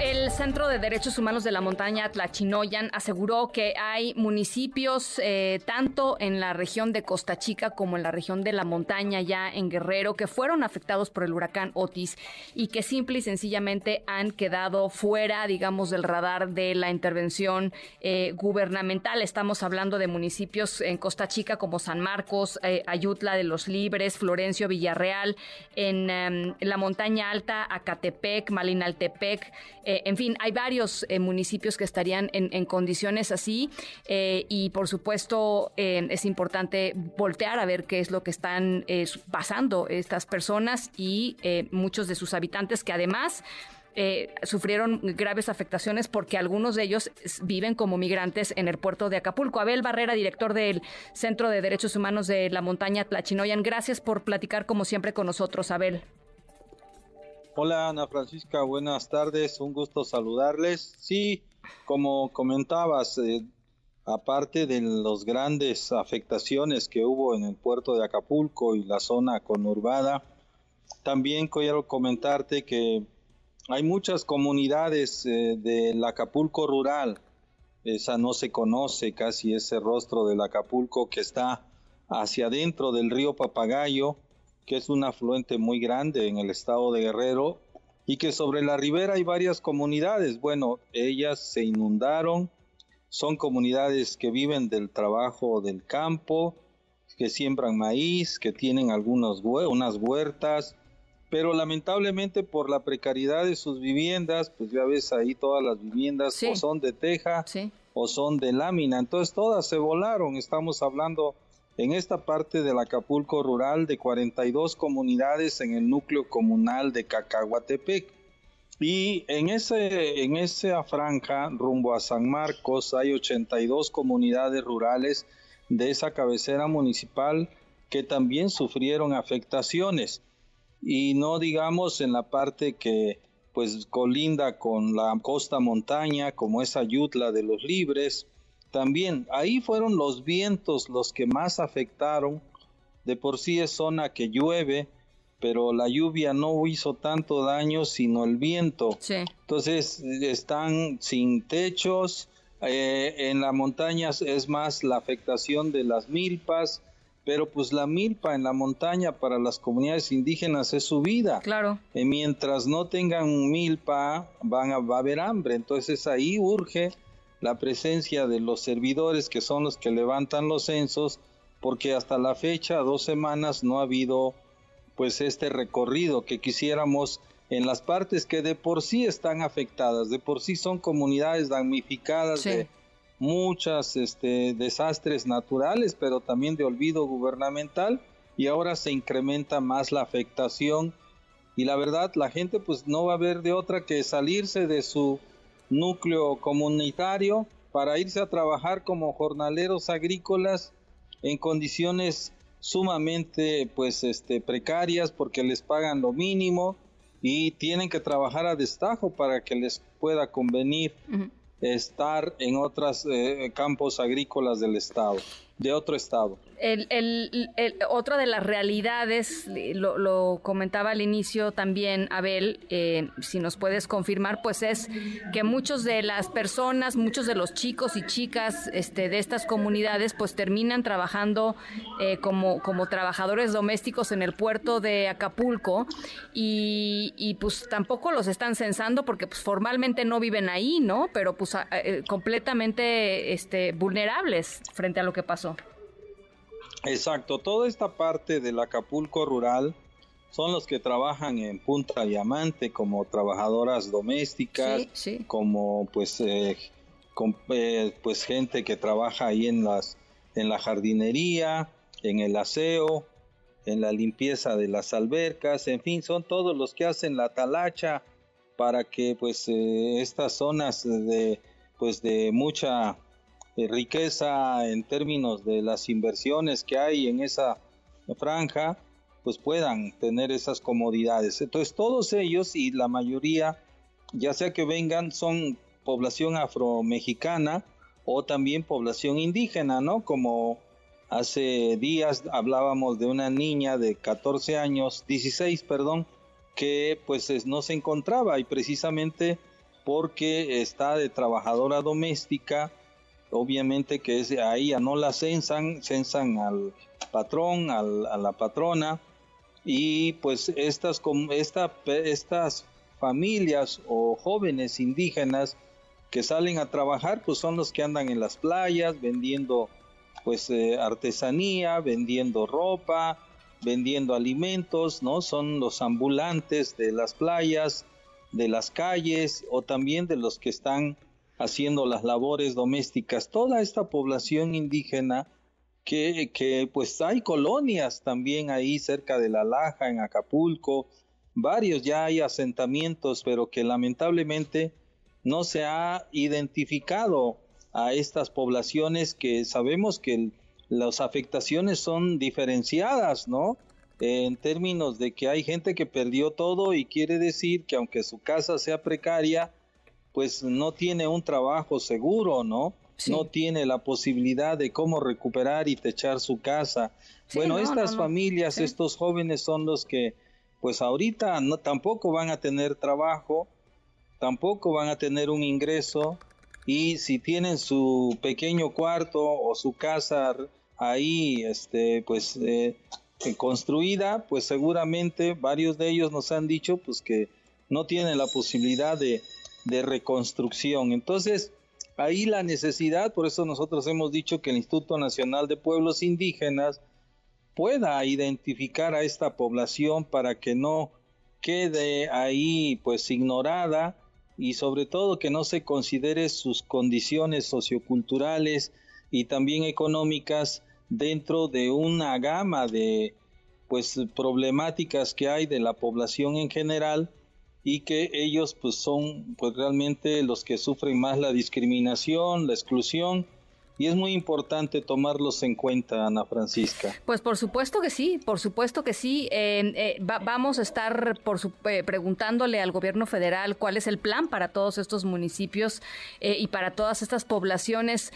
El Centro de Derechos Humanos de la Montaña Tlachinoyan aseguró que hay municipios eh, tanto en la región de Costa Chica como en la región de la montaña ya en Guerrero que fueron afectados por el huracán Otis y que simple y sencillamente han quedado fuera, digamos, del radar de la intervención eh, gubernamental. Estamos hablando de municipios en Costa Chica como San Marcos, eh, Ayutla de los Libres, Florencio, Villarreal, en, em, la montaña alta, Acatepec, Malinaltepec. Eh, en fin, hay varios eh, municipios que estarían en, condiciones así eh, y por supuesto es importante voltear a ver qué es lo que están pasando estas personas y muchos de sus habitantes que además... sufrieron graves afectaciones porque algunos de ellos viven como migrantes en el puerto de Acapulco. Abel Barrera, director del Centro de Derechos Humanos de la Montaña Tlachinoyan, gracias por platicar como siempre con nosotros, Abel. Hola Ana Francisca, buenas tardes, un gusto saludarles. Sí, como comentabas, eh, aparte de las grandes afectaciones que hubo en el puerto de Acapulco y la zona conurbada, también quiero comentarte que hay muchas comunidades eh, del Acapulco rural, esa no se conoce casi ese rostro del Acapulco que está hacia adentro del río Papagayo, que es un afluente muy grande en el estado de Guerrero, y que sobre la ribera hay varias comunidades. Bueno, ellas se inundaron, son comunidades que viven del trabajo del campo, que siembran maíz, que tienen algunas unas huertas, pero lamentablemente por la precariedad de sus viviendas, pues ya ves ahí todas las viviendas o son de teja o son de lámina, entonces todas se volaron, estamos hablando en esta parte del Acapulco rural de 42 comunidades en el núcleo comunal de Cacahuatepec. Y en, ese, en esa franja, rumbo a San Marcos, hay 82 comunidades rurales de esa cabecera municipal que también sufrieron afectaciones. Y no digamos en la parte que pues colinda con la costa montaña, como esa Ayutla de los Libres, también ahí fueron los vientos los que más afectaron. De por sí es zona que llueve, pero la lluvia no hizo tanto daño sino el viento. Entonces están sin techos. Eh, en las montañas es más la afectación de las milpas, pero pues la milpa en la montaña para las comunidades indígenas es su vida. Claro. Eh, mientras no tengan milpa, van a, va a haber hambre. Entonces ahí urge la presencia de los servidores que son los que levantan los censos, porque hasta la fecha, dos semanas, no ha habido pues este recorrido que quisiéramos en las partes que de por sí están afectadas, de por sí son comunidades damnificadas de muchas este, desastres naturales, pero también de olvido gubernamental, y ahora se incrementa más la afectación. Y la verdad la gente pues no va a ver de otra que salirse de su núcleo comunitario para irse a trabajar como jornaleros agrícolas en condiciones sumamente pues este precarias porque les pagan lo mínimo y tienen que trabajar a destajo para que les pueda convenir estar en otros eh, campos agrícolas del estado de otro estado. El, el, otra de las realidades, lo, comentaba al inicio también Abel, eh, si nos puedes confirmar, pues es que muchos de las personas, muchos de los chicos y chicas este, de estas comunidades, pues terminan trabajando eh, como, como trabajadores domésticos en el puerto de Acapulco y, y, pues tampoco los están censando porque pues formalmente no viven ahí, ¿no? Pero pues eh, completamente este, vulnerables frente a lo que pasó. Exacto, toda esta parte del Acapulco rural son los que trabajan en Punta Diamante como trabajadoras domésticas, como pues eh, eh, pues gente que trabaja ahí en las en la jardinería, en el aseo, en la limpieza de las albercas, en fin, son todos los que hacen la talacha para que pues eh, estas zonas de pues de mucha riqueza en términos de las inversiones que hay en esa franja, pues puedan tener esas comodidades. Entonces todos ellos y la mayoría, ya sea que vengan, son población afromexicana o también población indígena, ¿no? Como Hace días hablábamos de una niña de 14 años, 16, perdón, que pues no se encontraba y precisamente porque está de trabajadora doméstica, obviamente que es, ahí no la censan, censan al patrón, a la patrona, y pues estas, esta, estas familias o jóvenes indígenas que salen a trabajar, pues son los que andan en las playas vendiendo pues eh, artesanía, vendiendo ropa, vendiendo alimentos, ¿no? Son los ambulantes de las playas, de las calles o también de los que están haciendo las labores domésticas. Toda esta población indígena que, que pues hay colonias también ahí cerca de La Laja, en Acapulco, varios ya hay asentamientos, pero que lamentablemente no se ha identificado a estas poblaciones que sabemos que las afectaciones son diferenciadas, ¿no? En términos de que hay gente que perdió todo y quiere decir que aunque su casa sea precaria, pues no tiene un trabajo seguro, ¿no? No tiene la posibilidad de cómo recuperar y techar su casa. bueno, estas familias, estos jóvenes son los que, pues ahorita no, tampoco van a tener trabajo, tampoco van a tener un ingreso, y si tienen su pequeño cuarto o su casa ahí este pues eh, construida pues seguramente varios de ellos nos han dicho pues que no tienen la posibilidad de, de reconstrucción. Entonces ahí la necesidad por eso nosotros hemos dicho que el Instituto Nacional de Pueblos Indígenas pueda identificar a esta población para que no quede ahí pues ignorada y sobre todo que no se considere sus condiciones socioculturales y también económicas dentro de una gama de pues problemáticas que hay de la población en general y que ellos pues son pues realmente los que sufren más la discriminación, la exclusión y es muy importante tomarlos en cuenta, Ana Francisca. Pues por supuesto que sí, por supuesto que sí. Eh, eh, vamos a estar por eh, preguntándole al gobierno federal cuál es el plan para todos estos municipios y para todas estas poblaciones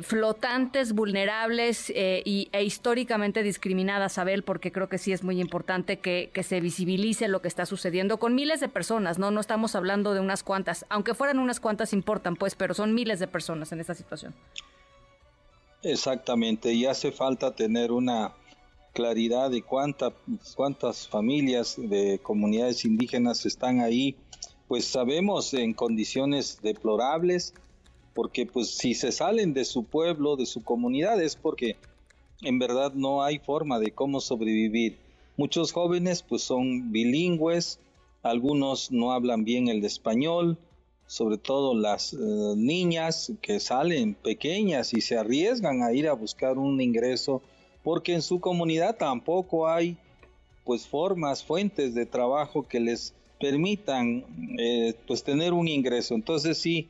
flotantes, vulnerables y, e históricamente discriminadas, Abel, porque creo que sí es muy importante que se visibilice lo que está sucediendo con miles de personas, ¿no? No estamos hablando de unas cuantas, aunque fueran unas cuantas importan, pues, pero son miles de personas en esta situación. Exactamente, y hace falta tener una claridad de cuánta, cuántas familias de comunidades indígenas están ahí, pues sabemos en condiciones deplorables, porque pues si se salen de su pueblo, de su comunidad, es porque en verdad no hay forma de cómo sobrevivir. Muchos jóvenes pues son bilingües, algunos no hablan bien el español, sobre todo las eh, niñas que salen pequeñas y se arriesgan a ir a buscar un ingreso porque en su comunidad tampoco hay pues formas, fuentes de trabajo que les permitan eh, pues tener un ingreso. Entonces sí,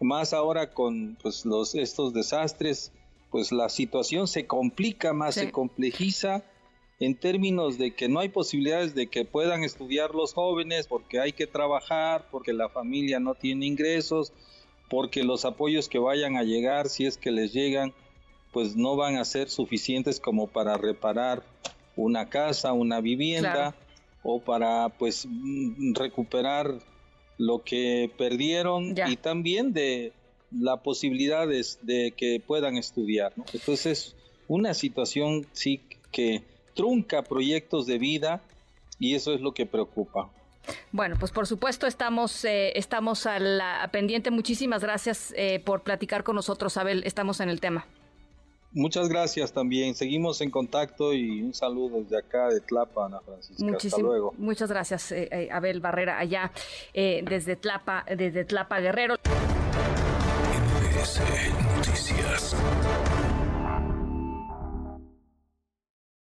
más ahora con pues los estos desastres, pues la situación se complica más, se complejiza en términos de que no hay posibilidades de que puedan estudiar los jóvenes porque hay que trabajar, porque la familia no tiene ingresos, porque los apoyos que vayan a llegar, si es que les llegan, pues no van a ser suficientes como para reparar una casa, una vivienda o para pues mm, recuperar lo que perdieron y también de la posibilidad de, que puedan estudiar. Entonces, una situación sí que trunca proyectos de vida y eso es lo que preocupa. Bueno, pues por supuesto estamos, eh, estamos a la pendiente. Muchísimas gracias eh, por platicar con nosotros, Abel. Estamos en el tema. Muchas gracias también. Seguimos en contacto y un saludo desde acá de Tlapa, Ana Francisca. Hasta luego. Muchas gracias, eh, Abel Barrera, allá desde Tlapa, desde Tlapa Guerrero. Noticias.